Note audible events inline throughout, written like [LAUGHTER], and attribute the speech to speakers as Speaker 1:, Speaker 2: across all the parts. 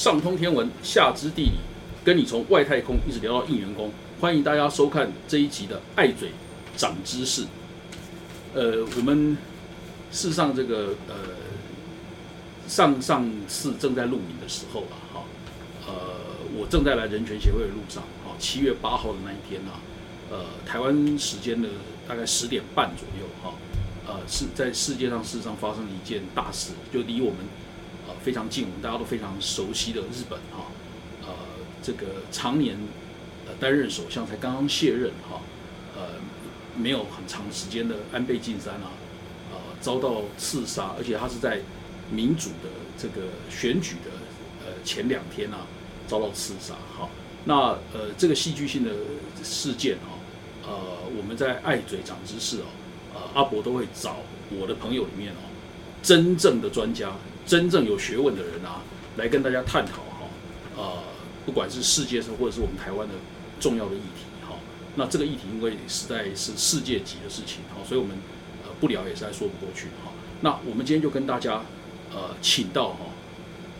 Speaker 1: 上通天文，下知地理，跟你从外太空一直聊到应员工。欢迎大家收看这一集的爱嘴长知识。呃，我们事实上这个呃上上次正在录影的时候啊，哈，呃，我正在来人权协会的路上，哈，七月八号的那一天啊，呃，台湾时间的大概十点半左右，哈，呃，是在世界上事实上发生了一件大事，就离我们非常近，我们大家都非常熟悉的日本，哈，呃，这个常年呃担任首相才刚刚卸任，哈，呃，没有很长时间的安倍晋三啊，呃，遭到刺杀，而且他是在民主的这个选举的呃前两天啊遭到刺杀，哈，那呃这个戏剧性的事件啊，呃我们在爱嘴长知识哦，呃阿伯都会找我的朋友里面哦，真正的专家、真正有学问的人啊，来跟大家探讨哈，呃不管是世界上或者是我们台湾的重要的议题哈，那这个议题因为实在是世界级的事情哈，所以我们呃不聊也实在说不过去哈，那我们今天就跟大家。呃，请到哈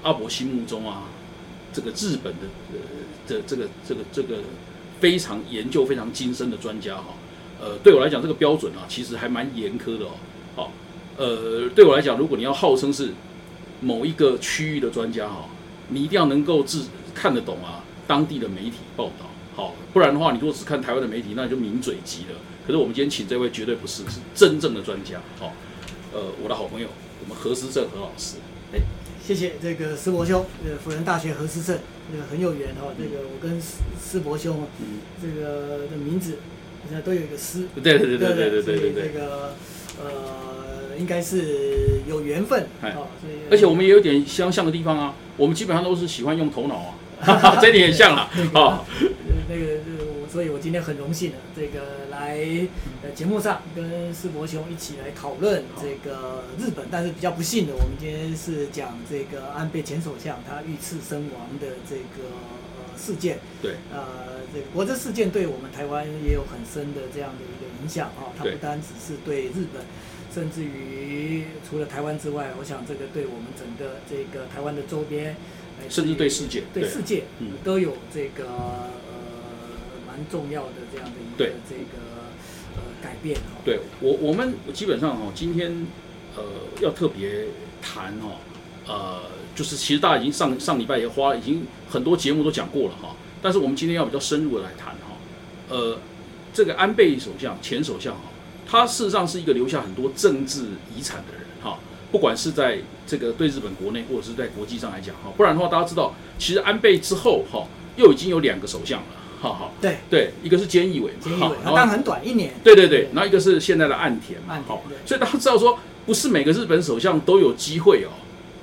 Speaker 1: 阿伯心目中啊，这个日本的呃这这个这个这个非常研究非常精深的专家哈，呃，对我来讲这个标准啊，其实还蛮严苛的哦。好，呃，对我来讲，如果你要号称是某一个区域的专家哈，你一定要能够自看得懂啊当地的媒体报道，好，不然的话，你如果只看台湾的媒体，那就名嘴级了。可是我们今天请这位绝对不是，是真正的专家，好，呃，我的好朋友。我们何思正何老师，
Speaker 2: 哎，谢谢这个施伯兄，呃，辅仁大学何思正，这个很有缘哈，这个我跟施施伯兄，这个的名字现在都有一个施，
Speaker 1: 对对对对对对对
Speaker 2: 对，这个呃，应该是有缘分啊，
Speaker 1: 所以而且我们也有点相像的地方啊，我们基本上都是喜欢用头脑啊，[LAUGHS] 这点也像了啊，
Speaker 2: 那个。所以我今天很荣幸的这个来呃节目上跟世博兄一起来讨论这个日本，但是比较不幸的，我们今天是讲这个安倍前首相他遇刺身亡的这个呃事件。
Speaker 1: 对。
Speaker 2: 呃，这个国这事件对我们台湾也有很深的这样的一个影响啊，它不单只是对日本，甚至于除了台湾之外，我想这个对我们整个这个台湾的周边，
Speaker 1: 甚至对世界，
Speaker 2: 对世界，嗯，都有这个蛮。重要的这样的一个这个呃改变哈，
Speaker 1: 对我我们基本上哈今天呃要特别谈哈呃就是其实大家已经上上礼拜也花已经很多节目都讲过了哈，但是我们今天要比较深入的来谈哈。呃这个安倍首相前首相哈，他事实上是一个留下很多政治遗产的人哈，不管是在这个对日本国内或者是在国际上来讲哈，不然的话大家知道其实安倍之后哈又已经有两个首相了。哈哈，
Speaker 2: 对
Speaker 1: 对，一个是菅义伟，
Speaker 2: 菅义伟，当很短一年。
Speaker 1: 对对对，然后一个是现在的岸田，
Speaker 2: 岸田。
Speaker 1: 所以大家知道说，不是每个日本首相都有机会哦。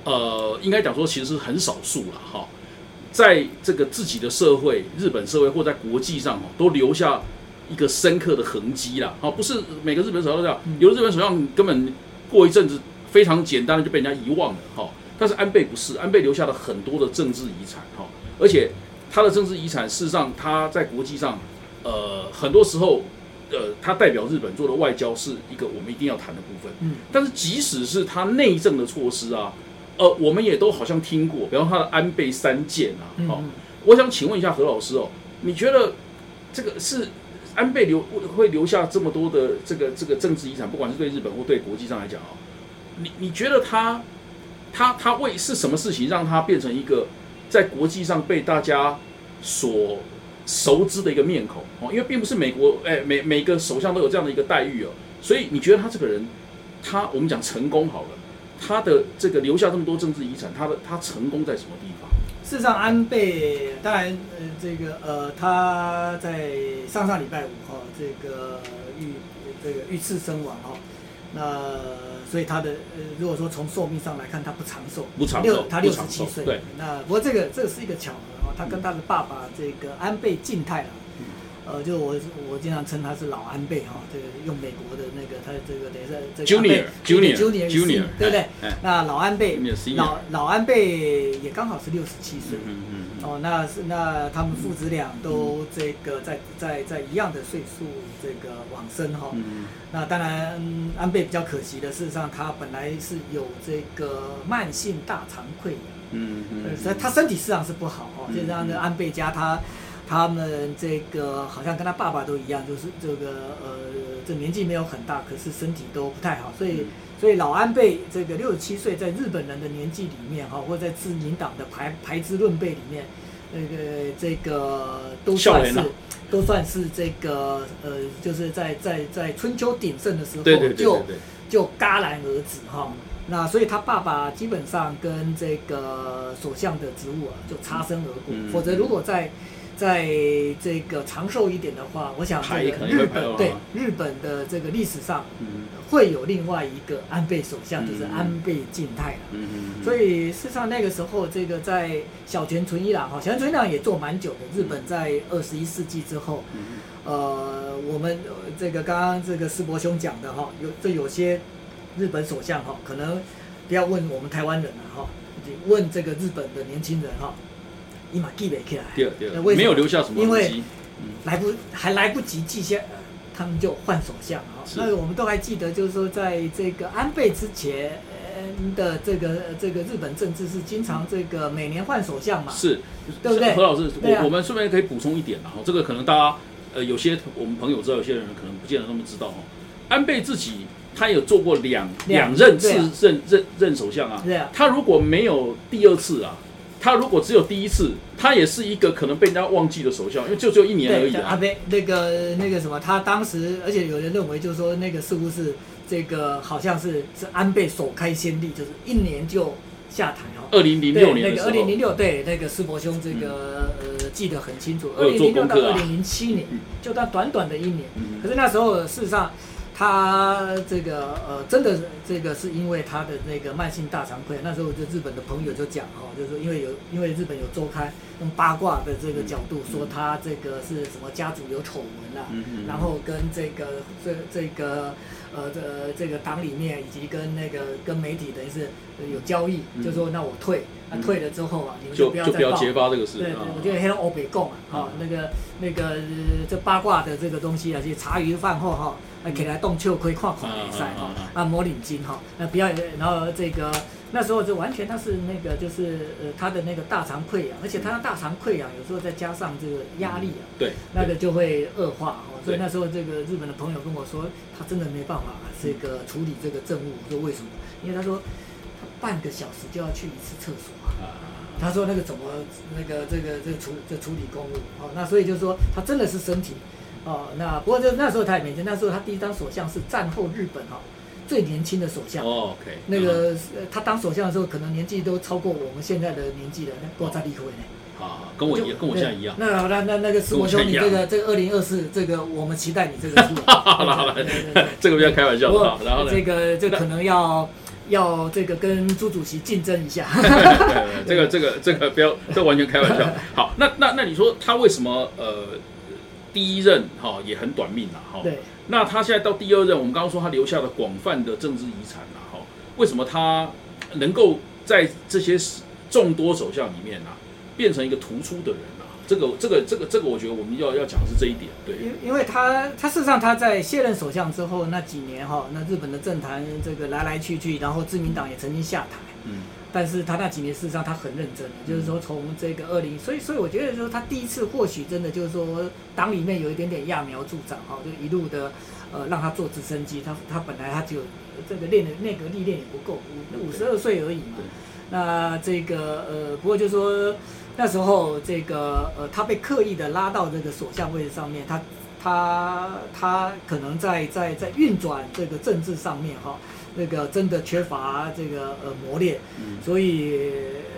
Speaker 1: 呃，应该讲说，其实是很少数了哈，在这个自己的社会，日本社会或在国际上哦，都留下一个深刻的痕迹啦。好，不是每个日本首相都这样，有的日本首相根本过一阵子非常简单的就被人家遗忘了哈。但是安倍不是，安倍留下了很多的政治遗产哈，而且。他的政治遗产，事实上他在国际上，呃，很多时候，呃，他代表日本做的外交是一个我们一定要谈的部分。嗯，但是即使是他内政的措施啊，呃，我们也都好像听过，比方他的安倍三件啊。好，我想请问一下何老师哦，你觉得这个是安倍留会留下这么多的这个这个政治遗产，不管是对日本或对国际上来讲啊，你你觉得他他他为是什么事情让他变成一个？在国际上被大家所熟知的一个面孔哦，因为并不是美国哎，每每个首相都有这样的一个待遇哦，所以你觉得他这个人，他我们讲成功好了，他的这个留下这么多政治遗产，他的他成功在什么地方？
Speaker 2: 事实上，安倍当然呃，这个呃，他在上上礼拜五哈，这个遇这个遇刺身亡哈，那。所以他的呃，如果说从寿命上来看，他不长寿，
Speaker 1: 不长寿，
Speaker 2: 他六十七岁。
Speaker 1: 对，
Speaker 2: 那不过这个这个是一个巧合哦，他跟他的爸爸这个安倍晋太郎。呃，就我我经常称他是老安倍哈，这个用美国的那个他这个等于是这个
Speaker 1: Junior，Junior，Junior，
Speaker 2: 对不对？那老安倍，老老安倍也刚好是六十七岁，嗯嗯哦，那是那他们父子俩都这个在在在一样的岁数这个往生哈，那当然安倍比较可惜的，事实上他本来是有这个慢性大肠溃疡。
Speaker 1: 嗯嗯
Speaker 2: 呃，所以他身体实际上是不好哦。
Speaker 1: 嗯
Speaker 2: 就像这安倍家他他们这个好像跟他爸爸都一样，就是这个呃这年纪没有很大，可是身体都不太好，所以。
Speaker 1: 嗯
Speaker 2: 所以老安倍这个六十七岁，在日本人的年纪里面哈，或者在自民党的排排资论辈里面，那个这个都算是都算是这个呃，就是在在在春秋鼎盛的时候就
Speaker 1: 对对，
Speaker 2: 就戛然而止哈。那所以他爸爸基本上跟这个首相的职务啊就擦身而过，
Speaker 1: 嗯
Speaker 2: 否则如果在在这个长寿一点的话，我想这个日本对日本的这个历史上会有另外一个安倍首相，就是安倍晋太了。所以事实上那个时候，这个在小泉纯一郎哈，小泉纯一郎也做蛮久的。日本在二十一世纪之后，呃，我们这个刚刚这个世博兄讲的哈，有这有些日本首相哈，可能不要问我们台湾人了哈，问这个日本的年轻人哈，伊马记不起来，
Speaker 1: 第二第二
Speaker 2: 那为什么
Speaker 1: 没有留下什么
Speaker 2: 因为
Speaker 1: 痕迹，
Speaker 2: 来不还来不及记下，他们就换首相啊。
Speaker 1: 是
Speaker 2: 那我们都还记得，就是说在这个安倍之前呃的这个这个日本政治是经常这个每年换首相嘛。
Speaker 1: 是，
Speaker 2: 对不对
Speaker 1: 何老师，我我们顺便可以补充一点啊，这个可能大家呃有些我们朋友知道，有些人可能不见得那么知道哦。安倍自己他有做过两
Speaker 2: 两
Speaker 1: 任次任任任首相啊，
Speaker 2: 对啊
Speaker 1: 他如果没有第二次啊，他如果只有第一次，他也是一个可能被人家忘记的首相，因为就只有一年而，已啊。
Speaker 2: 阿倍那个那个什么，他当时，而且有人认为就是说那个似乎是这个好像是是安倍首开先例，就是一年就下台哦。
Speaker 1: 二零零，六年
Speaker 2: 那个二零零六，对那个施伯兄这个、呃记得很清楚，二零零六到二零零七年，
Speaker 1: 嗯
Speaker 2: 就到短短的一年。
Speaker 1: 嗯
Speaker 2: 可是那时候事实上，他这个呃，真的是这个是因为他的那个慢性大肠溃疡。那时候就日本的朋友就讲哦，就是说因为有因为日本有周刊用八卦的这个角度说他这个是什么家族有丑闻啊，然后跟这个这这个呃这这个党里面以及跟那个跟媒体等于是有交易，
Speaker 1: 嗯
Speaker 2: 就说那我退，那
Speaker 1: 嗯
Speaker 2: 退了之后啊，你们
Speaker 1: 就
Speaker 2: 不要
Speaker 1: 揭发这个事
Speaker 2: 对。我觉得黑龙欧北共啊，哈、那个那个、呃这八卦的这个东西啊，就茶余饭后哈，啊，起来动秋可以看看比赛哈
Speaker 1: 啊
Speaker 2: 按摩领巾哈，那不要，然后这个那时候就完全他是那个就是呃他的那个大肠溃疡，而且他的大肠溃疡有时候再加上这个压力啊，
Speaker 1: 对，
Speaker 2: 那个就会恶化哦。所以那时候这个日本的朋友跟我说，他真的没办法这个处理这个政务。我说为什么？因为他说他半个小时就要去一次厕所啊。
Speaker 1: 啊，
Speaker 2: 他说那个怎么那个这个这个处这处理公务哦，那所以就是说他真的是身体哦，那不过就那时候他也没钱，那时候他第一当首相是战后日本哈、最年轻的首相。
Speaker 1: 哦，OK，
Speaker 2: 那个呃他当首相的时候，可能年纪都超过我们现在的年纪了，那郭在立会呢。
Speaker 1: 啊，跟我一样，跟我现在一样。
Speaker 2: 那那那那个师伯兄，你这个这个二零二四，这个我们期待你这个出来。[LAUGHS]
Speaker 1: 好了好了这个不要开玩笑。然后呢，
Speaker 2: 这个这可能要要这个跟朱主席竞争一下。[LAUGHS]
Speaker 1: 对这个这个这个不要，这完全开玩笑。[LAUGHS] 好，那那那你说他为什么呃第一任哈、也很短命了哈？
Speaker 2: 对，
Speaker 1: 那他现在到第二任，我们刚刚说他留下了广泛的政治遗产了哈，为什么他能够在这些众多首相里面啊变成一个突出的人啊？这个这个这个这个，我觉得我们要要讲的是这一点，对。
Speaker 2: 因因为他他事实上他在卸任首相之后那几年哈，那日本的政坛这个来来去去，然后自民党也曾经下台，
Speaker 1: 嗯
Speaker 2: 但是他那几年事实上他很认真的，就是说从这个二零，所以所以我觉得说他第一次或许真的就是说党里面有一点点揠苗助长哈，就一路的呃让他坐直升机，他他本来他就这个练的内阁历练也不够，五五十二岁而已嘛。那这个呃，不过就说那时候这个呃，他被刻意的拉到这个首相位置上面，他他他可能在在在运转这个政治上面哈，那个真的缺乏这个呃磨练，
Speaker 1: 嗯。
Speaker 2: 所以呃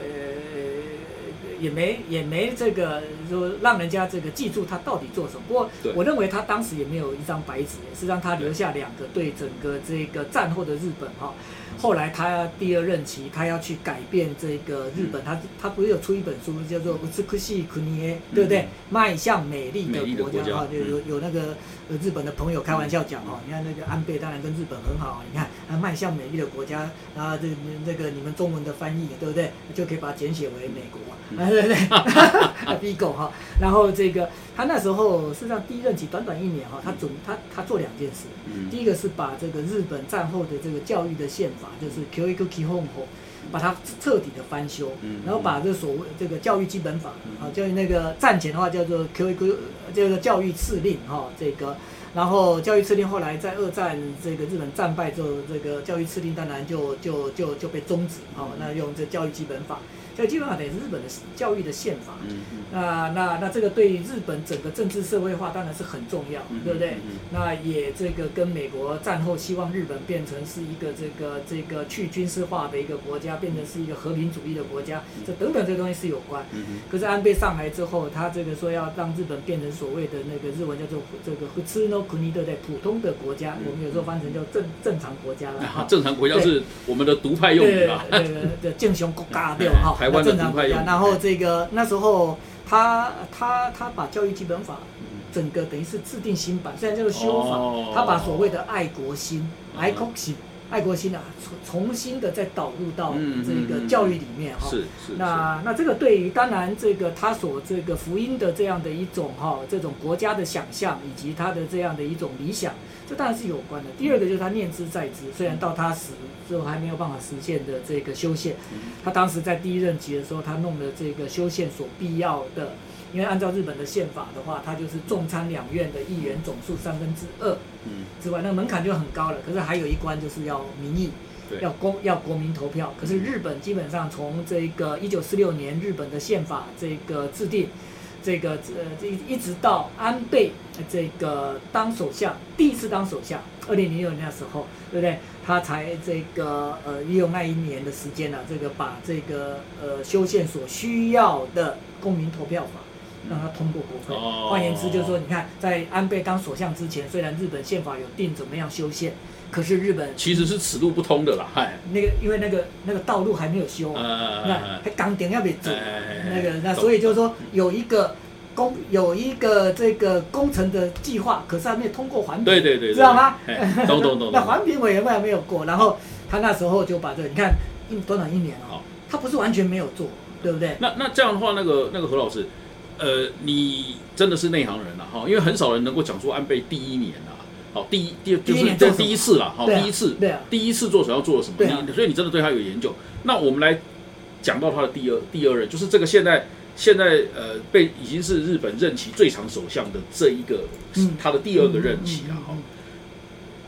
Speaker 2: 也没也没这个说让人家这个记住他到底做什么。不过我认为他当时也没有一张白纸，是让他留下两个对整个这个战后的日本哈。后来他第二任期，他要去改变这个日本，他他不是有出一本书叫做《乌兹西库尼耶》，对不对？迈向美丽
Speaker 1: 的国家
Speaker 2: 哈，就有有那个呃日本的朋友开玩笑讲哦，你看那个安倍当然跟日本很好，你看啊迈向美丽的国家，然后这这个你们中文的翻译对不对？就可以把它简写为美国，啊对不对？逼狗哈，然后这个他那时候事实上第一任期短短一年哈，他准他他做两件事，
Speaker 1: 嗯
Speaker 2: 第一个是把这个日本战后的这个教育的宪法，就是 Q 一个 K 后把它彻底的翻修，
Speaker 1: 嗯
Speaker 2: 然后把这所谓这个教育基本法啊，教育那个战前的话叫做 Q 一个这个教育敕令哈，这个。然后教育敕令后来在二战这个日本战败之后，这个教育敕令当然就就就就被终止啊。那用这教育基本法，教育基本上等于是日本的教育的宪法。那那那这个对日本整个政治社会化当然是很重要，
Speaker 1: 嗯
Speaker 2: 对不对？那也这个跟美国战后希望日本变成是一个这个这个去军事化的一个国家，变成是一个和平主义的国家，这等等这东西是有关。可是安倍上来之后，他这个说要让日本变成所谓的那个日文叫做这个普通の国对不对？普通的国家，我们有时候翻成叫正正常国家了。[LAUGHS]
Speaker 1: 正常国家是我们的独派用语
Speaker 2: 对
Speaker 1: 啦。
Speaker 2: 对对对，正雄国家对吧？哈，
Speaker 1: 台湾的
Speaker 2: 正常国家。然后这个那时候他他他把教育基本法整个等于是制定新版，虽然叫做修法
Speaker 1: 哦，
Speaker 2: 他把所谓的爱国心、
Speaker 1: 嗯
Speaker 2: 爱国心、爱国心啊，重重新的再导入到
Speaker 1: 嗯
Speaker 2: 这个教育里面哈。
Speaker 1: 是是，
Speaker 2: 那那这个对于当然这个他所这个福音的这样的一种哈、这种国家的想象以及他的这样的一种理想，这当然是有关的。第二个就是他念之在之，虽然到他死之后还没有办法实现的这个修宪，他当时在第一任期的时候，他弄了这个修宪所必要的，因为按照日本的宪法的话，它就是众参两院的议员总数三分之二
Speaker 1: 嗯
Speaker 2: 之外，那个门槛就很高了。可是还有一关就是要民意。
Speaker 1: 对
Speaker 2: 要公要国民投票，可是日本基本上从这个一九四六年日本的宪法这个制定，这个呃一一直到安倍呃这个当首相，第一次当首相，二零零六年的时候，对不对？他才这个呃利用那一年的时间呢、这个把这个呃修宪所需要的公民投票法。让他通过国会。
Speaker 1: 哦。
Speaker 2: 换言之，就是说，你看，在安倍当首相之前，虽然日本宪法有定怎么样修宪，可是日本
Speaker 1: 其实是此路不通的啦，嗨，
Speaker 2: 那个因为那个那个道路还没有修，
Speaker 1: 呃
Speaker 2: 那还钢顶要被做，
Speaker 1: 哎
Speaker 2: 那个那
Speaker 1: 懂
Speaker 2: 所以就是说有一个工有一个这个工程的计划，可是还没有通过环评，
Speaker 1: 对对对，对。
Speaker 2: 知道吗？
Speaker 1: 哎懂懂懂
Speaker 2: 那
Speaker 1: 懂，
Speaker 2: 环评委员会还没有过，然后他那时候就把这个你看一短短一年哦
Speaker 1: 好，
Speaker 2: 他不是完全没有做，对不对？
Speaker 1: 那那这样的话，那个那个何老师，呃，你真的是内行人了哈，因为很少人能够讲出安倍第一年啊，好，第一第就是这
Speaker 2: 第一
Speaker 1: 次啦，好，
Speaker 2: 对啊
Speaker 1: 第一次，
Speaker 2: 对啊，
Speaker 1: 第一次做手要做了什么？
Speaker 2: 对啊。
Speaker 1: 你所以你真的对他有研究。那我们来讲到他的第二第二任，就是这个现在现在呃被已经是日本任期最长首相的这一个、
Speaker 2: 嗯。
Speaker 1: 他的第二个任期啊，哈、
Speaker 2: 嗯嗯嗯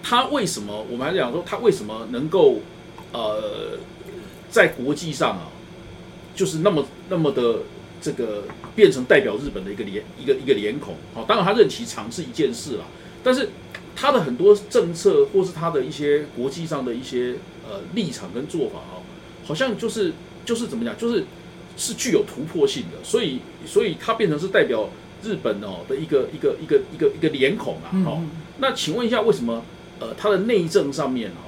Speaker 1: 他为什么我们还讲说他为什么能够呃在国际上啊，就是那么那么的这个变成代表日本的一个脸一个一个脸孔。好、当然他任期长是一件事啦，但是他的很多政策或是他的一些国际上的一些呃立场跟做法哦，好像就是就是怎么讲，就是是具有突破性的，所以所以他变成是代表日本哦的一个一个一个一个一个脸孔啊，哦，
Speaker 2: 嗯嗯
Speaker 1: 那请问一下，为什么呃他的内政上面哦，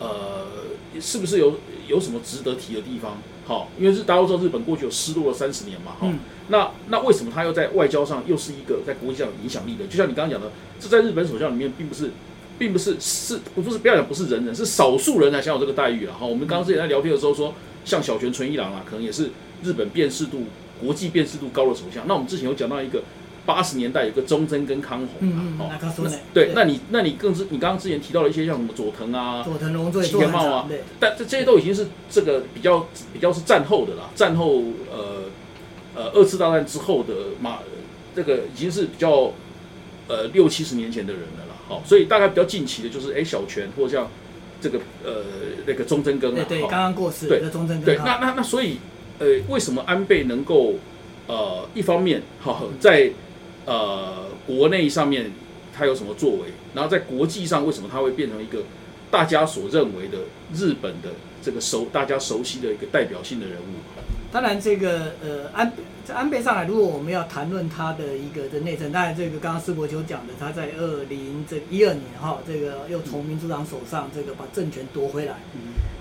Speaker 1: 呃是不是有有什么值得提的地方？好、因为是大家都知道日本过去有失落了三十年嘛，哈、
Speaker 2: 嗯
Speaker 1: 那那为什么他又在外交上又是一个在国际上有影响力的？就像你刚刚讲的，这在日本首相里面并不是，并不是是不是不要讲不是人人，是少数人才享有这个待遇了哈。我们刚刚之前在聊天的时候说，像小泉纯一郎啊，可能也是日本辨识度国际辨识度高的首相。那我们之前有讲到一个八十年代有个中贞跟康弘
Speaker 2: 嗯
Speaker 1: 啊，哦。对
Speaker 2: 对，
Speaker 1: 那你那你更是你刚刚之前提到了一些像什么佐藤啊，
Speaker 2: 佐藤荣作也
Speaker 1: 吉
Speaker 2: 做得很
Speaker 1: 田茂啊，
Speaker 2: 对，
Speaker 1: 但这这些都已经是这个比较比较是战后的啦，战后呃呃二次大战之后的马，这个已经是比较呃六七十年前的人了啦。好、所以大概比较近期的就是哎小泉或者像这个呃那个中贞根啊，
Speaker 2: 对对，刚刚过世
Speaker 1: 对
Speaker 2: 的中正
Speaker 1: 对，那那那所以呃为什么安倍能够呃一方面哈、在呃国内上面他有什么作为，然后在国际上为什么他会变成一个大家所认为的日本的这个熟大家熟悉的一个代表性的人物？
Speaker 2: 当然，这个呃安在安倍上来，如果我们要谈论他的一个的内政，当然这个刚刚施伯球讲的，他在二零这一二年哈，这个又从民主党手上这个把政权夺回来，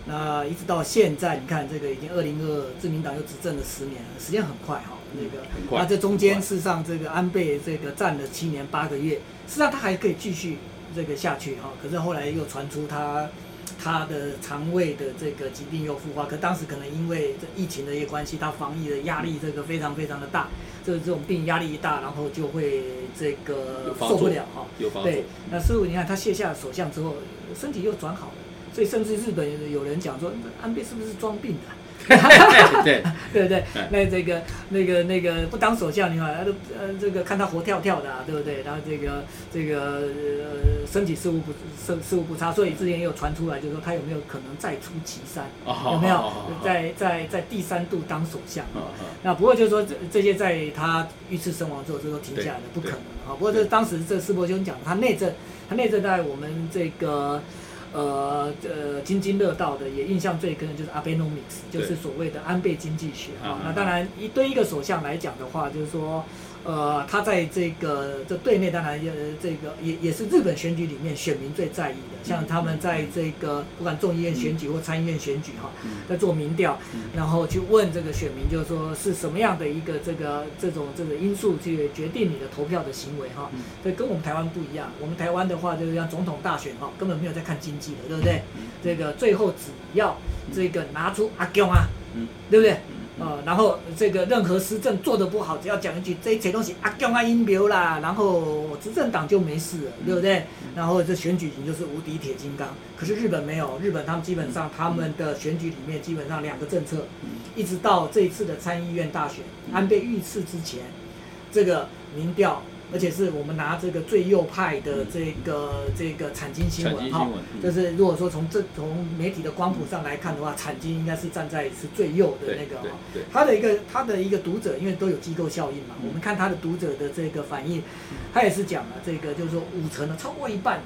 Speaker 2: 那一直到现在，你看这个已经二零二自民党又执政了十年了，时间很快哈，那个那这中间
Speaker 1: 很
Speaker 2: 事实上这个安倍这个站了七年八个月，事实上他还可以继续这个下去哈，可是后来又传出他他的肠胃的这个疾病又复发，可当时可能因为这疫情的一些关系，他防疫的压力这个非常非常的大，这这种病压力一大，然后就会这个受不了哈。
Speaker 1: 有发作
Speaker 2: 对，那师傅你看他卸下首相之后，身体又转好了，所以甚至日本有人讲说，安倍是不是装病的？[LAUGHS]
Speaker 1: 对 [LAUGHS]
Speaker 2: 对不对
Speaker 1: 哎？
Speaker 2: 那这个那个那个不当首相，你看，他都呃这个看他活跳跳的、啊，对不对？然后这个这个呃身体似乎不事事乎不差，所以之前也有传出来，就是说他有没有可能再出岐山？
Speaker 1: 哦
Speaker 2: 有没有在在在第三度当首相？那不过就是说这这些在他遇刺身亡之后，这都停下来了，不可能啊。不过这当时这世伯兄讲，他内政他内政在我们这个。呃呃，津津乐道的，也印象最深的就是 Abenomics，就是所谓的安倍经济学啊。那当然，一对一个首相来讲的话，就是说，呃，他在这个这对内当然也这个也也是日本选举里面选民最在意的，像他们在这个不管众议院选举或参议院选举哈，
Speaker 1: 嗯
Speaker 2: 在做民调
Speaker 1: 嗯，
Speaker 2: 然后去问这个选民，就是说是什么样的一个这个这种这个因素去决定你的投票的行为哈
Speaker 1: 嗯。
Speaker 2: 这跟我们台湾不一样，我们台湾的话就是像总统大选哈，根本没有在看经济的，对不对？
Speaker 1: 嗯
Speaker 2: 这个最后只要这个拿出阿公啊，
Speaker 1: 嗯
Speaker 2: 对不对？
Speaker 1: 嗯
Speaker 2: 呃，然后这个任何施政做得不好，只要讲一句这一切东西啊公啊阴流啦，然后执政党就没事了，对不对？然后这选举你就是无敌铁金刚。可是日本没有，日本他们基本上他们的选举里面基本上两个政策，
Speaker 1: 嗯
Speaker 2: 一直到这一次的参议院大选，安倍遇刺之前，这个民调，而且是我们拿这个最右派的这个这个产经新闻哈就是如果说从这从媒体的光谱上来看的话，产经应该是站在是最右的那个哈。
Speaker 1: 对，
Speaker 2: 他的一个他的一个读者，因为都有机构效应嘛，
Speaker 1: 嗯。
Speaker 2: 我们看他的读者的这个反应，他也是讲了这个，就是说五成的超过一半的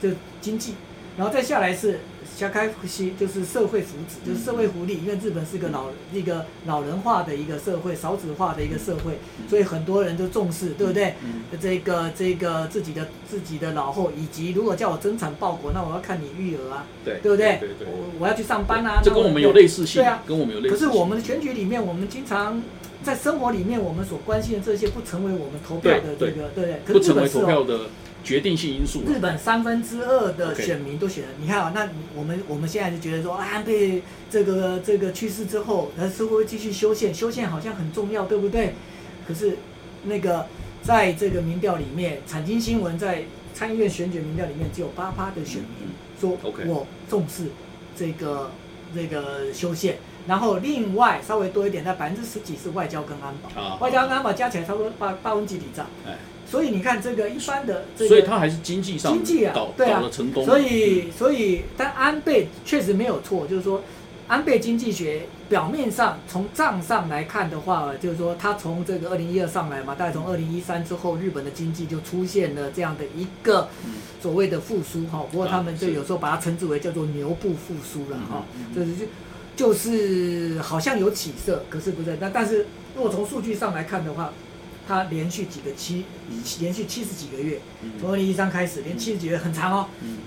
Speaker 2: 就经济，然后再下来是下开西，就是社会福祉，就是社会福利，因为日本是个老一个老人化的一个社会，少子化的一个社会，所以很多人都重视，对不对？
Speaker 1: 嗯
Speaker 2: 这个这个自己的自己的老后，以及如果叫我增产报国，那我要看你育儿啊，
Speaker 1: 对
Speaker 2: 对不对？
Speaker 1: 对对，
Speaker 2: 我我要去上班啊，
Speaker 1: 这
Speaker 2: 那
Speaker 1: 跟我们有类似性，
Speaker 2: 对啊，
Speaker 1: 跟我们有类似。
Speaker 2: 可是我们的选举里面，我们经常在生活里面，我们所关心的这些不成为我们投票的这个，对不对？可
Speaker 1: 不成为
Speaker 2: 是日本是哦，
Speaker 1: 投票的决定性因素啊。
Speaker 2: 日本三分之二的选民都选了。你看啊，那我们我们现在就觉得说，啊，安倍这个这个去世之后，他是会继续修宪？修宪好像很重要，对不对？可是那个在这个民调里面，产经新闻在参议院选举民调里面，只有八趴的选民说我重视这个这个修宪，然后另外稍微多一点，在百分之十几是外交跟安保，
Speaker 1: 啊，
Speaker 2: 外交跟安保加起来差不多八八分几里账。
Speaker 1: 哎，
Speaker 2: 所以你看这个一般的这个，
Speaker 1: 所以他还是经济上
Speaker 2: 经济啊
Speaker 1: 搞
Speaker 2: 对啊
Speaker 1: 搞得成功。
Speaker 2: 所以所以但安倍确实没有错，就是说安倍经济学表面上从账上来看的话，就是说他从这个二零一二上来嘛，大概从二零一三之后，日本的经济就出现了这样的一个
Speaker 1: 嗯
Speaker 2: 所谓的复苏哈。不过他们
Speaker 1: 啊
Speaker 2: 就有时候把它称之为叫做牛步复苏了哈就是就就是好像有起色，可是不是。那但是如果从数据上来看的话，它连续几个七
Speaker 1: 嗯。
Speaker 2: 连续七十几个月，
Speaker 1: 嗯。
Speaker 2: 从二零一三开始，连七十几个月很长哦。
Speaker 1: 嗯。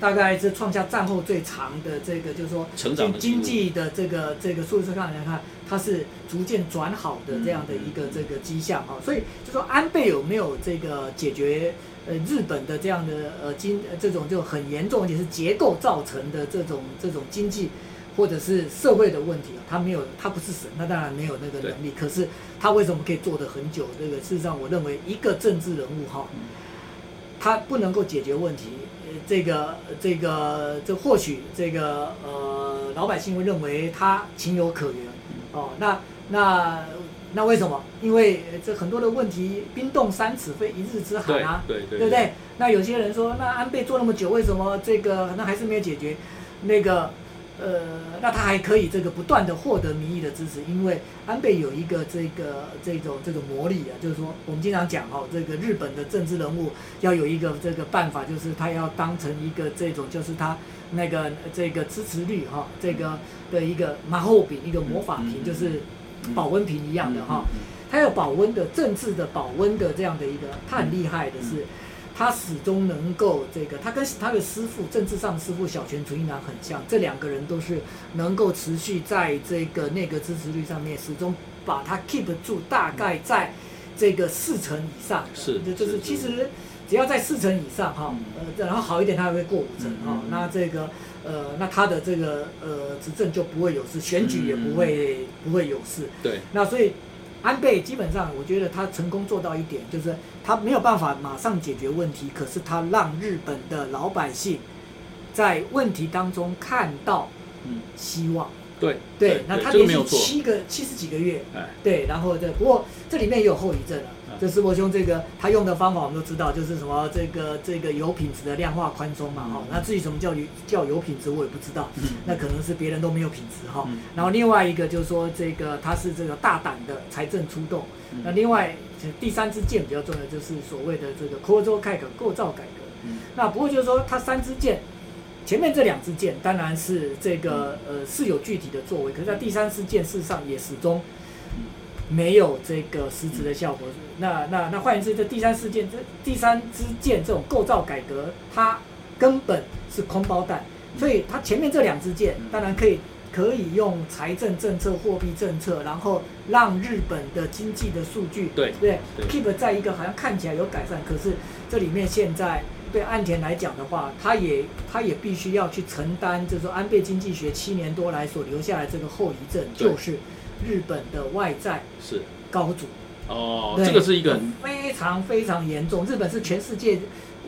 Speaker 2: 大概是创下战后最长的这个，就是说
Speaker 1: 成长
Speaker 2: 经济的这个这个数字上来看，它是逐渐转好的这样的一个这个迹象哦。所以就说安倍有没有这个解决呃日本的这样的呃经呃这种就很严重，而且是结构造成的这种这种经济或者是社会的问题啊，他没有，他不是神，他当然没有那个能力。可是他为什么可以做得很久？这个事实上，我认为一个政治人物哈，他不能够解决问题，呃，这个这个这或许这个呃老百姓会认为他情有可原哦。那那那为什么？因为这很多的问题冰冻三尺非一日之寒
Speaker 1: 对
Speaker 2: 啊。
Speaker 1: 对对
Speaker 2: 对不对？那有些人说，那安倍做那么久，为什么这个那还是没有解决？那个呃，那他还可以这个不断的获得民意的支持，因为安倍有一个这个这种这种魔力啊，就是说我们经常讲哦，这个日本的政治人物要有一个这个办法，就是他要当成一个这种就是他那个这个支持率哈、这个的一个马后饼，一个魔法瓶，就是保温瓶一样的哈、
Speaker 1: 嗯嗯
Speaker 2: 他有保温的政治的保温的这样的一个，他很厉害的是，他始终能够这个，他跟他的师傅政治上的师傅小泉纯一郎很像，这两个人都是能够持续在这个内阁支持率上面始终把他 keep 住，大概在这个四成以上。
Speaker 1: 是
Speaker 2: 就就是
Speaker 1: 是
Speaker 2: 其实只要在四成以上哈，呃，然后好一点，他还会过五成哈。那这个呃，那他的这个呃执政就不会有事，选举也不会不会有事。
Speaker 1: 对。
Speaker 2: 那所以安倍基本上，我觉得他成功做到一点，就是他没有办法马上解决问题，可是他让日本的老百姓在问题当中看到希望。
Speaker 1: 对
Speaker 2: 对，那他连续七个七十几个月，对，然后这不过这里面也有后遗症啊。这师伯兄这个他用的方法我们都知道，就是什么这个这个有品质的量化宽松嘛，哈。那至于什么叫叫有品质，我也不知道。那可能是别人都没有品质哈。然后另外一个就是说这个他是这个大胆的财政出动。那另外第三支箭比较重要，就是所谓的这个扩州改革构造改革。那不过就是说他三支箭。前面这两支箭当然是这个呃是有具体的作为，可是在第三支箭事实上也始终没有这个实质的效果。那那那换言之，这第三事件这第三支箭这种构造改革，它根本是空包弹。所以它前面这两支箭当然可以可以用财政政策、货币政策，然后让日本的经济的数据
Speaker 1: 对
Speaker 2: 对 keep 在一个好像看起来有改善，可是这里面现在。对岸田来讲的话，他也他也必须要去承担，就是说安倍经济学七年多来所留下来这个后遗症，就是日本的外债
Speaker 1: 是。
Speaker 2: 高筑。
Speaker 1: 哦，这个是一个
Speaker 2: 非常非常严重，日本是全世界。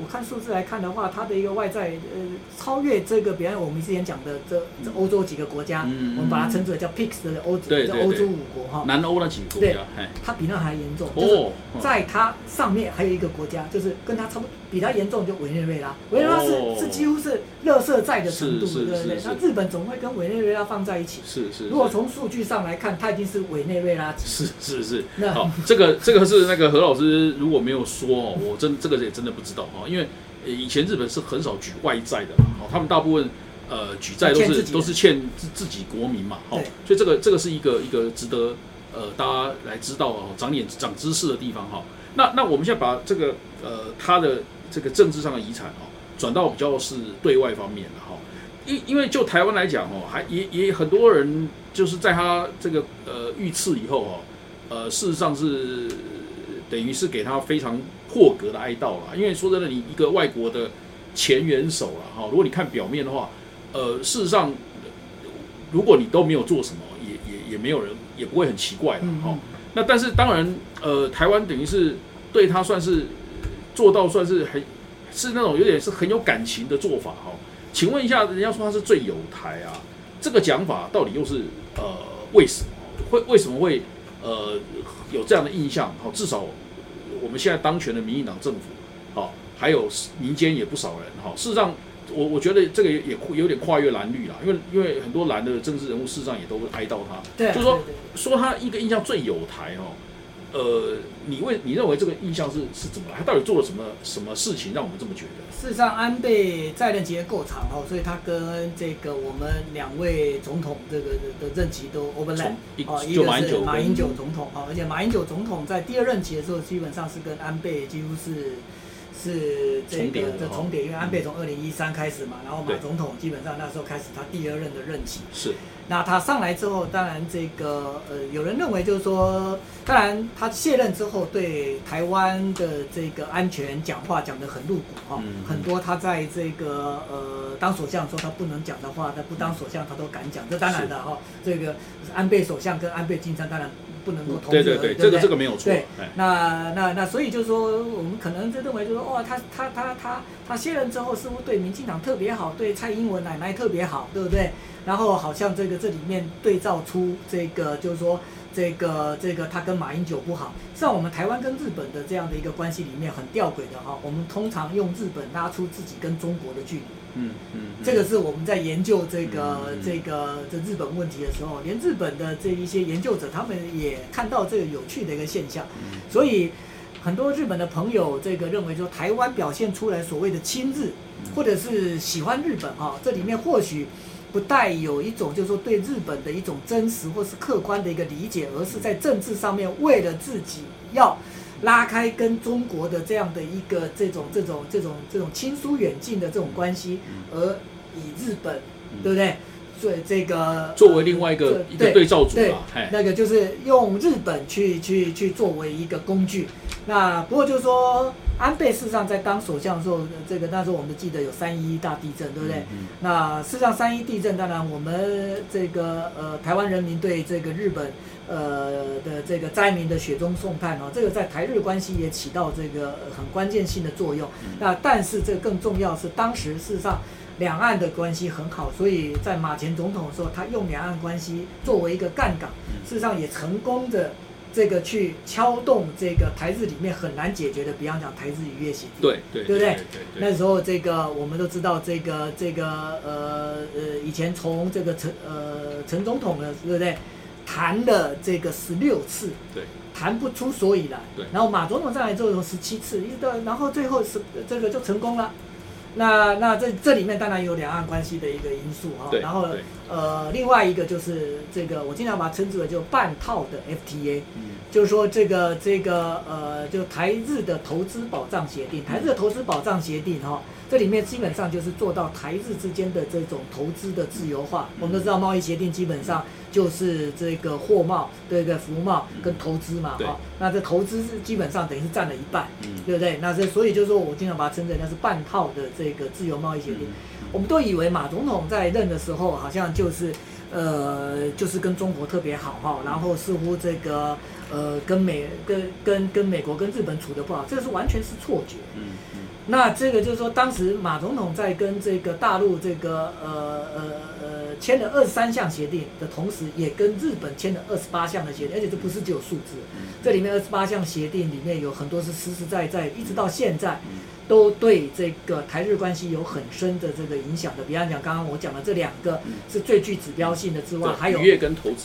Speaker 2: 我看数字来看的话，它的一个外债呃超越这个，比方我们之前讲的这这欧洲几个国家，我们把它称之为叫 PIX 的欧
Speaker 1: 洲
Speaker 2: 欧洲五国哈，
Speaker 1: 南欧那几个国家，
Speaker 2: 它比那还严重。哦，在它上面还有一个国家，就是跟它差不多，比较严重就委内瑞拉，委内瑞拉是是几乎是垃圾债的程度，对不对？那日本总会跟委内瑞拉放在一起。
Speaker 1: 是是。
Speaker 2: 如果从数据上来看，它已经是委内瑞拉。
Speaker 1: 是是是。好，这个这个是那个何老师如果没有说哦，我真这个也真的不知道哈。因为以前日本是很少举外债的，好，他们大部分呃举债都是都是欠自自己国民嘛，好，所以这个这个是一个一个值得呃大家来知道哦，长点长知识的地方哈。那那我们现在把这个呃他的这个政治上的遗产哦，转到比较是对外方面的哈，因因为就台湾来讲哦，还也也很多人就是在他这个呃遇刺以后哦，呃事实上是等于是给他非常。破格的哀悼了，因为说真的，你一个外国的前元首了哈，如果你看表面的话，呃，事实上，如果你都没有做什么，也也也没有人也不会很奇怪的哈。那但是当然，呃，台湾等于是对他算是做到算是很是那种有点是很有感情的做法哈。请问一下，人家说他是最有台啊，这个讲法到底又是呃为什么会为什么会呃有这样的印象？好，至少。我们现在当权的民进党政府，好，还有民间也不少人，哈。事实上，我我觉得这个也也有点跨越蓝绿了，因为因为很多蓝的政治人物事实上也都哀悼他，
Speaker 2: 对，
Speaker 1: 就是说说他一个印象最有台，哦，呃，你为你认为这个印象是是怎么？他到底做了什么什么事情让我们这么觉得？
Speaker 2: 事实上，安倍在任期也够长哦，所以他跟这个我们两位总统这个的任期都 overlap 哦，一个是马英九总统哦，而且马英九总统在第二任期的时候，基本上是跟安倍几乎是是这个的重叠，因为安倍从二零一三开始嘛，然后马总统基本上那时候开始他第二任的任期。
Speaker 1: 是。
Speaker 2: 那他上来之后，当然这个呃，有人认为就是说，当然他卸任之后，对台湾的这个安全讲话讲得很露骨哈，很多他在这个呃当首相说他不能讲的话，他不当首相他都敢讲，这当然的哈，这个安倍首相跟安倍晋三当然不能够同
Speaker 1: 日对对对，这个这个没有错。
Speaker 2: 对，那那那所以就是说，我们可能就认为就是说，哦，他他他他他卸任之后似乎对民进党特别好，对蔡英文奶奶特别好，对不对？然后好像这个这里面对照出这个，就是说这个这个他跟马英九不好，像我们台湾跟日本的这样的一个关系里面很吊诡的哈，我们通常用日本拉出自己跟中国的距离，嗯嗯，这个是我们在研究这个这个这日本问题的时候，连日本的这一些研究者他们也看到这个有趣的一个现象，所以很多日本的朋友这个认为说台湾表现出来所谓的亲日，或者是喜欢日本哈，这里面或许。不带有一种就是说对日本的一种真实或是客观的一个理解，而是在政治上面为了自己要拉开跟中国的这样的一个这种这种这种这种亲疏远近的这种关系，而以日本，对不对？所以这个
Speaker 1: 作为另外一个一个对照组
Speaker 2: 啊，那个就是用日本去去去作为一个工具。那不过就是说。安倍事实上在当首相的时候，这个那时候我们记得有三一大地震，对不对？
Speaker 1: 嗯
Speaker 2: 那事实上三一地震，当然我们这个呃台湾人民对这个日本呃的这个灾民的雪中送炭哦，这个在台日关系也起到这个呃很关键性的作用。那但是这个更重要是，当时事实上两岸的关系很好，所以在马前总统的时候，他用两岸关系作为一个杠杆，事实上也成功的。这个去敲动这个台日里面很难解决的，比方讲台日渔业协定，
Speaker 1: 对对
Speaker 2: 对不对？那时候这个我们都知道，这个这个呃呃，以前从这个陈呃陈总统的对不对，谈了这个十六次，
Speaker 1: 对，
Speaker 2: 谈不出所以来，
Speaker 1: 对。
Speaker 2: 然后马总统上来之后有十七次，一直到然后最后是这个就成功了。那那这这里面当然有两岸关系的一个因素哈、
Speaker 1: 对
Speaker 2: 然后
Speaker 1: 对
Speaker 2: 呃另外一个就是这个我经常把它称之为就半套的 FTA，
Speaker 1: 嗯
Speaker 2: 就是说这个这个呃，就台日的投资保障协定，台日的投资保障协定哈、这里面基本上就是做到台日之间的这种投资的自由化。我们都知道贸易协定基本上就是这个货贸、这个服务贸跟投资嘛
Speaker 1: 对
Speaker 2: 哈、那这投资是基本上等于是占了一半，
Speaker 1: 嗯
Speaker 2: 对不对？那这所以就是说我经常把它称之为那是半套的这个自由贸易协定。
Speaker 1: 嗯
Speaker 2: 我们都以为马总统在任的时候好像就是，呃，就是跟中国特别好哈，然后似乎这个呃跟美跟跟跟美国跟日本处的不好，这是完全是错觉。
Speaker 1: 嗯嗯
Speaker 2: 那这个就是说，当时马总统在跟这个大陆这个呃呃呃签了二十三项协定的同时，也跟日本签了二十八项的协定，而且这不是只有数字，这里面二十八项协定里面有很多是实实在在，一直到现在都对这个台日关系有很深的这个影响的。比方讲，刚刚我讲的这两个是最具指标性的之外，
Speaker 1: 对
Speaker 2: 还有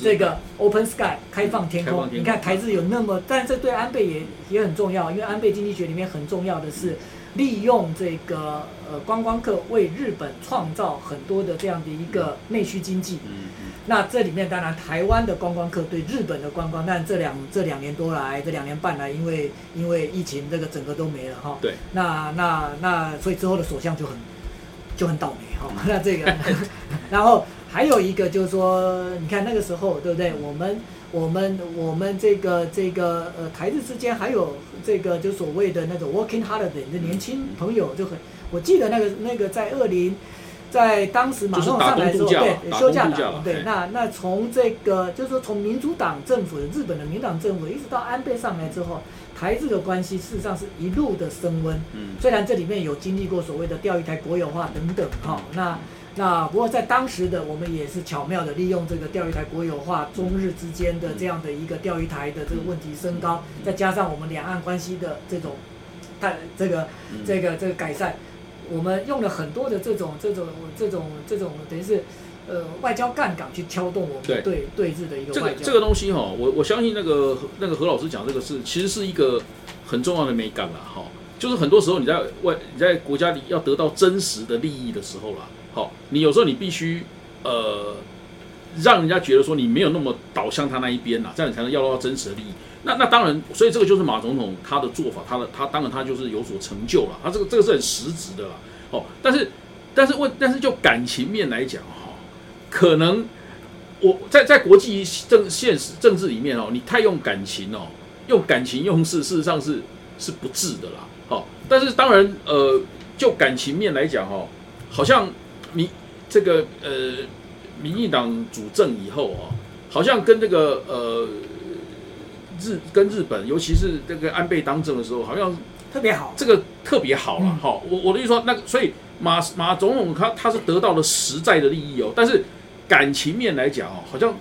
Speaker 2: 这个 Open Sky 开放天空。你看台日有那么，但这对安倍也也很重要，因为安倍经济学里面很重要的是利用这个呃观光客为日本创造很多的这样的一个内需经济。
Speaker 1: 嗯嗯
Speaker 2: 那这里面当然台湾的观光客对日本的观光，但这两这两年多来，这两年半来，因为因为疫情这个整个都没了哈。
Speaker 1: 对。
Speaker 2: 那那那所以之后的首相就很就很倒霉哈。[LAUGHS] 那这个，[LAUGHS] 然后还有一个就是说，你看那个时候对不对？我们我们我们这个这个呃台日之间还有这个就所谓的那种 working holiday 的年轻朋友就很，我记得那个那个在二零。在当时马总统上来的时候，
Speaker 1: 就是打工度假
Speaker 2: 对休假打
Speaker 1: 工度假
Speaker 2: 对
Speaker 1: 哎，
Speaker 2: 那那从这个就是说从民主党政府的日本的民主党政府一直到安倍上来之后，台日的关系事实上是一路的升温。
Speaker 1: 嗯。
Speaker 2: 虽然这里面有经历过所谓的钓鱼台国有化等等哈、那那不过在当时的我们也是巧妙的利用这个钓鱼台国有化，中日之间的这样的一个钓鱼台的这个问题升高，再加上我们两岸关系的这种，它这个
Speaker 1: 嗯
Speaker 2: 这个这个改善，我们用了很多的这种这种这种这种等于是呃外交杠杆去挑动我们
Speaker 1: 对
Speaker 2: 对对日的一个外交。
Speaker 1: 这个这个东西哈，我我相信那个那个何老师讲这个是其实是一个很重要的美感啦哈，就是很多时候你在外你在国家里要得到真实的利益的时候啦，好，你有时候你必须呃让人家觉得说你没有那么倒向他那一边啦，这样你才能要到真实的利益。那那当然，所以这个就是马总统他的做法，他的他当然他就是有所成就了，他这个这个是很实质的啦。哦，但是但是问但是就感情面来讲哈，可能我在在国际政现实政治里面哦，你太用感情哦，用感情用事，事实上是是不智的啦。好、但是当然呃，就感情面来讲哦，好像民这个呃民进党主政以后哦，好像跟这个呃日跟日本，尤其是这个安倍当政的时候，好像
Speaker 2: 特别好，
Speaker 1: 这个特别好了
Speaker 2: 嗯。
Speaker 1: 哈、我我的意思说，那所以马马总统他他是得到了实在的利益哦，但是感情面来讲哦，好像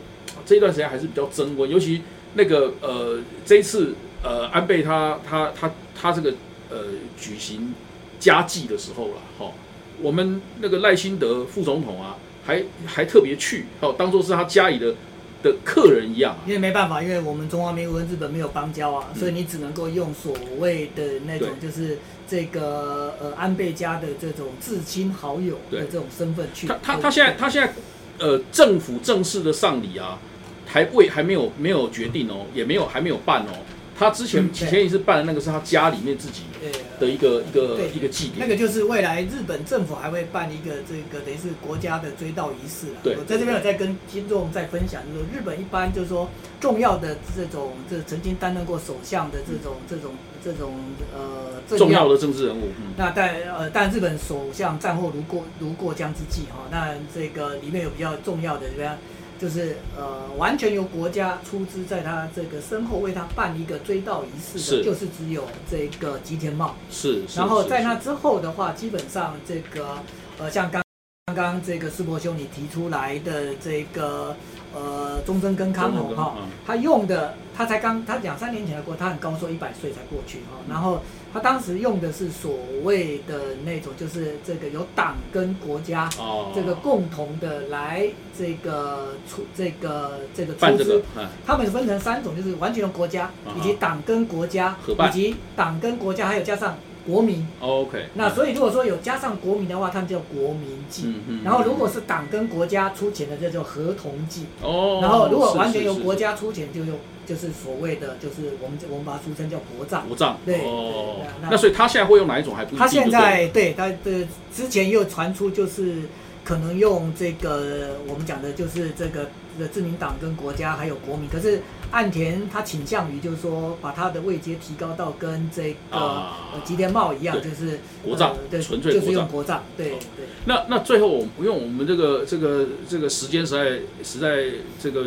Speaker 1: 这一段时间还是比较增温，尤其那个呃这一次呃安倍他他他他这个呃举行家祭的时候了哈、我们那个赖清德副总统啊，还还特别去哦，当做是他家里的的客人一样啊，
Speaker 2: 因为没办法，因为我们中华民国跟日本没有邦交啊，所以你只能够用所谓的那种就是这个呃安倍家的这种至亲好友的这种身份去。
Speaker 1: 他他他现在他现在呃政府正式的丧礼啊，还未还没有没有决定哦，也没有还没有办哦。他之前
Speaker 2: 嗯
Speaker 1: 几天一次办的那个是他家里面自己
Speaker 2: 呃
Speaker 1: 的一个一个一个祭典，
Speaker 2: 那个就是未来日本政府还会办一个这个等于是国家的追悼仪式了。
Speaker 1: 对。
Speaker 2: 我在这边有在跟听众在分享，就是说日本一般就是说重要的这种这曾经担任过首相的这种这种这种呃
Speaker 1: 重要的政治人物，嗯，
Speaker 2: 那但呃，但日本首相战后如过如过江之鲫哈，那这个里面有比较重要的，怎么样？就是呃，完全由国家出资，在他这个身后为他办一个追悼仪式
Speaker 1: 是。
Speaker 2: 的，就是只有这个吉田茂。
Speaker 1: 是，
Speaker 2: 然后在那之后的话，基本上这个呃，像刚刚刚这个世博兄你提出来的这个呃中贞跟康弘哈
Speaker 1: 嗯，
Speaker 2: 他用的他才刚他两三年前的过，他很高寿一百岁才过去哈，然后他当时用的是所谓的那种就是这个有党跟国家。
Speaker 1: 哦，
Speaker 2: 这个共同的来这个出这个这个出资他们分成三种，就是完全由国家
Speaker 1: 啊
Speaker 2: 以及党跟国家以及党跟国家还有加上国民。
Speaker 1: OK，
Speaker 2: 那所以如果说有加上国民的话，他们叫国民计。
Speaker 1: 嗯嗯，
Speaker 2: 然后如果是党跟国家出钱的，这叫合同计。
Speaker 1: 哦，
Speaker 2: 然后如果完全由国家出钱，就用就是所谓的就是我们我们把它俗称叫国葬。
Speaker 1: 国葬，
Speaker 2: 对
Speaker 1: 哦
Speaker 2: 那，
Speaker 1: 那所以他现在会用哪一种还不一定，
Speaker 2: 他现在对他的之前又传出就是可能用这个我们讲的就是这个的自民党跟国家还有国民，可是岸田他倾向于就是说把他的位阶提高到跟这个、
Speaker 1: 啊
Speaker 2: 呃吉田茂一样，就是
Speaker 1: 国葬
Speaker 2: 呃对，
Speaker 1: 纯粹
Speaker 2: 就是用国葬，对
Speaker 1: 好
Speaker 2: 对。
Speaker 1: 那那最后，我们因为我们这个这个这个时间实在实在这个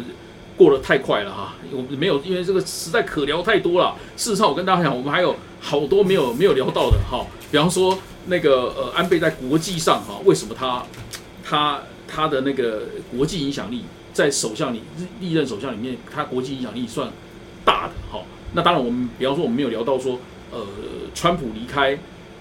Speaker 1: 过得太快了哈，我们没有，因为这个实在可聊太多了。事实上，我跟大家讲，我们还有好多没有没有聊到的哈，比方说那个呃安倍在国际上哈，为什么他他他的那个国际影响力在首相里历任首相里面，他国际影响力算大的哈。那当然，我们比方说我们没有聊到说呃川普离开。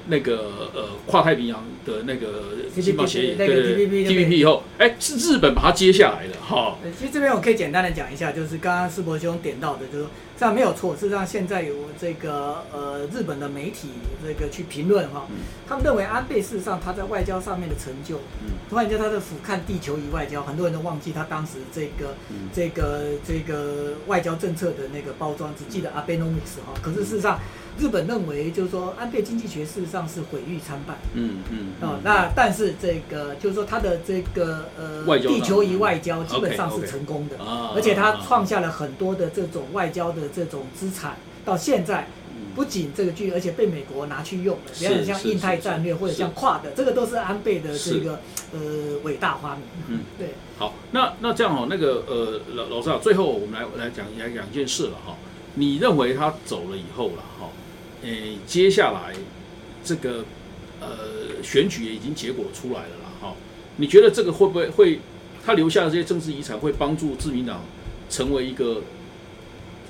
Speaker 1: 那个呃跨太平洋的那个
Speaker 2: TPP
Speaker 1: 经贸协议，
Speaker 2: 那个
Speaker 1: 对对
Speaker 2: TPP 对
Speaker 1: TPP 以后，哎，是日本把它接下来的哈。
Speaker 2: 呃其实这边我可以简单的讲一下，就是刚刚世博兄点到的，就是说这样没有错。事实上，现在有这个呃日本的媒体这个去评论哈，
Speaker 1: 嗯
Speaker 2: 他们认为安倍事实上他在外交上面的成就，
Speaker 1: 嗯
Speaker 2: 突然间他的俯瞰地球仪外交，很多人都忘记他当时这个
Speaker 1: 嗯
Speaker 2: 这个这个外交政策的那个包装，只记得 Abenomics 哈。可是事实上，日本认为就是说安倍经济学事实上是毁誉参半。
Speaker 1: 嗯嗯
Speaker 2: 哦，那但是这个就是说他的这个呃地球仪外交基本上是成功的，
Speaker 1: 啊
Speaker 2: 而且他创下了很多的这种外交的这种资产，到现在不仅这个剧，而且被美国拿去用了，
Speaker 1: 是
Speaker 2: 比方像印太战略或者像跨的，这个都是安倍的
Speaker 1: 是
Speaker 2: 这个呃伟大发明。
Speaker 1: 嗯，
Speaker 2: 对，
Speaker 1: 好，那那这样哦，那个呃老老师啊，最后我们来来讲来讲一件事了哈。你认为他走了以后了哈，诶，接下来这个呃选举也已经结果出来了啦哈，你觉得这个会不会会他留下的这些政治遗产会帮助自民党成为一个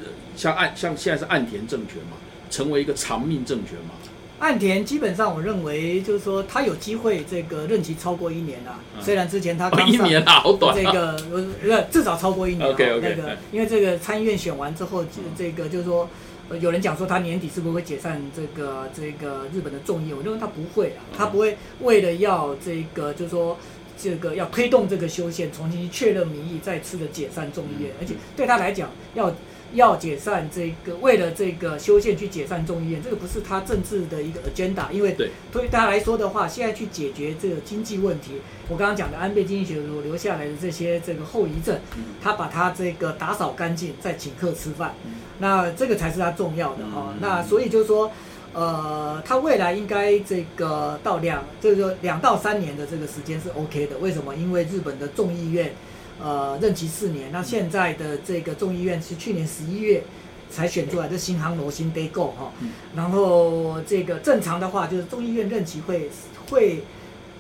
Speaker 1: 呃像岸像现在是岸田政权嘛，成为一个长命政权嘛？
Speaker 2: 岸田基本上我认为就是说他有机会这个任期超过一年啊，
Speaker 1: 嗯
Speaker 2: 虽然之前他
Speaker 1: 哦
Speaker 2: 刚上
Speaker 1: 一年啊，好短啊。
Speaker 2: 这个呃至少超过一年啊。
Speaker 1: OK，OK，
Speaker 2: 那个
Speaker 1: 哎
Speaker 2: 因为这个参议院选完之后，
Speaker 1: 嗯
Speaker 2: 这个就是说。呃有人讲说他年底是不是会解散这个这个日本的众议院？我认为他不会啊，
Speaker 1: 嗯
Speaker 2: 他不会为了要这个就是说这个要推动这个修宪，重新确认民意，再次的解散众议院，
Speaker 1: 嗯
Speaker 2: 而且对他来讲要。要解散这个，为了这个修宪去解散众议院，这个不是他政治的一个 agenda，因为
Speaker 1: 对
Speaker 2: 对他来说的话，现在去解决这个经济问题，我刚刚讲的安倍经济学所留下来的这些这个后遗症，
Speaker 1: 嗯
Speaker 2: 他把它这个打扫干净，再请客吃饭
Speaker 1: 嗯，
Speaker 2: 那这个才是它重要的哈、
Speaker 1: 嗯
Speaker 2: 那所以就是说，呃，它未来应该这个到两，这个两到三年的这个时间是 OK 的。为什么？因为日本的众议院，呃，任期四年，那现在的这个众议院是去年十一月。才选出来，这新航罗新 day go 哈
Speaker 1: 哦，
Speaker 2: 然后这个正常的话，就是众议院任期会会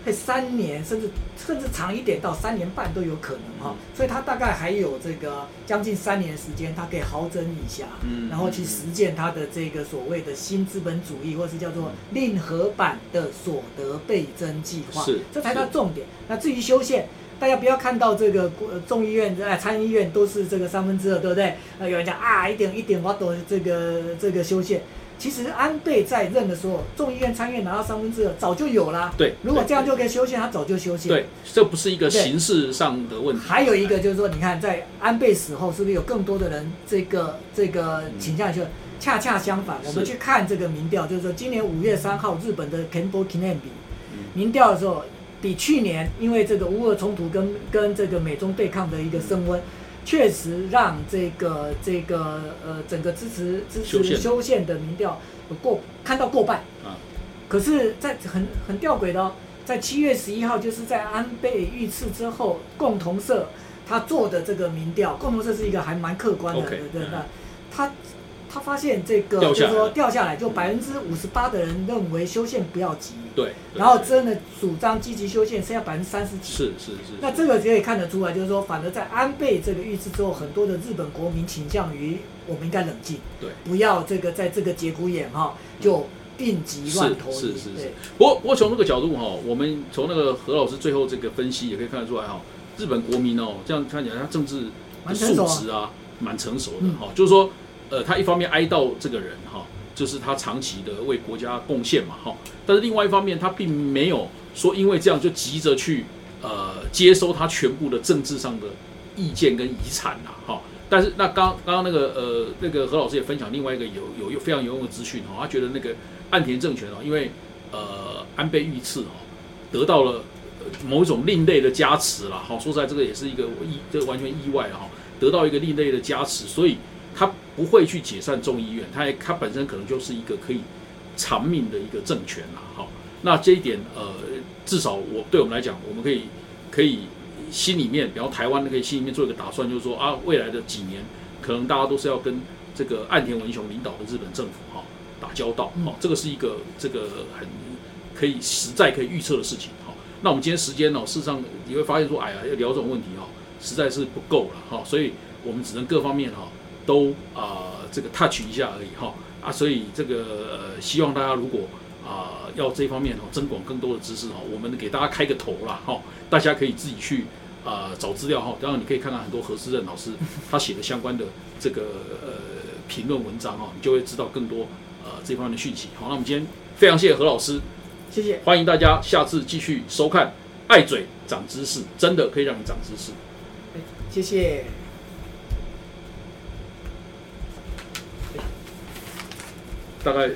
Speaker 2: 会三年，甚至甚至长一点到三年半都有可能哈、所以他大概还有这个将近三年的时间，他可以好整一下，
Speaker 1: 嗯
Speaker 2: 然后去实践他的这个所谓的新资本主义，或是叫做令和版的所得倍增计划，
Speaker 1: 是
Speaker 2: 这才是他
Speaker 1: 是
Speaker 2: 重点。那至于修宪。大家不要看到这个众议院、哎参议院都是这个三分之二，对不对？呃，有人讲啊，一点一点我都这个这个修宪。其实安倍在任的时候，众议院、参议院拿到三分之二早就有啦。
Speaker 1: 对，
Speaker 2: 如果这样就可以修宪，他早就修宪。
Speaker 1: 对，这不是一个形式上的问题。
Speaker 2: 还有一个就是说，你看在安倍死后，是不是有更多的人这个这个倾向去？恰恰相反，我们去看这个民调，就是说今年五月三号日本的 Kenbo Kinembi
Speaker 1: 嗯
Speaker 2: 民调的时候，比去年因为这个乌俄冲突跟跟这个美中对抗的一个升温，确实让这个这个呃整个支持支持修宪。的民调有过看到过半。
Speaker 1: 啊。
Speaker 2: 可是，在很很吊诡的哦，在七月十一号，就是在安倍遇刺之后，共同社他做的这个民调，共同社是一个还蛮客观的对对
Speaker 1: 嗯。
Speaker 2: 他他发现这个就是说掉下来，就百分之五十八的人认为修宪不要急，
Speaker 1: 对，
Speaker 2: 然后真的主张积极修宪，剩下百分之三十几。
Speaker 1: 是是是，
Speaker 2: 那这个可以看得出来，就是说，反而在安倍这个遇刺之后，很多的日本国民倾向于我们应该冷静，
Speaker 1: 对，
Speaker 2: 不要这个在这个节骨眼哈就病急乱投。医。
Speaker 1: 是是是。不过不过从这个角度哈，我们从那个何老师最后这个分析也可以看得出来哈，日本国民哦，这样看起来他政治的素质啊，蛮成熟的
Speaker 2: 嗯。
Speaker 1: 哈。就是说，呃，他一方面哀悼这个人哈，就是他长期的为国家贡献嘛哈，但是另外一方面，他并没有说因为这样就急着去呃接收他全部的政治上的意见跟遗产呐哈。但是那刚刚刚那个呃那个何老师也分享另外一个有有有非常有用的资讯哈，他觉得那个岸田政权哦，因为呃安倍遇刺哦，得到了某一种另类的加持了。好，说实在这个也是一个意，这完全意外哈，得到一个另类的加持，所以他不会去解散众议院，他也他本身可能就是一个可以长命的一个政权啦。好，那这一点呃，至少我对我们来讲，我们可以可以心里面，比方台湾可以心里面做一个打算，就是说啊，未来的几年可能大家都是要跟这个岸田文雄领导的日本政府哈、打交道，
Speaker 2: 嗯。
Speaker 1: 好、这个是一个这个很可以实在可以预测的事情，好、那我们今天时间呢、事实上你会发现说，哎呀，要聊这种问题哈、实在是不够了哈、所以我们只能各方面哈、都啊、这个 touch 一下而已哈、啊，所以这个呃，希望大家如果啊、要这方面哈、增广更多的知识哈、我们给大家开个头啦哈、大家可以自己去啊、找资料哈、当然你可以看看很多何思任老师他写的相关的这个呃评论文章哈、你就会知道更多呃这方面的讯息。好，那我们今天非常谢谢何老师，
Speaker 2: 谢谢。
Speaker 1: 欢迎大家下次继续收看《爱嘴长知识》，真的可以让你长知识。
Speaker 2: 谢谢。
Speaker 1: 大概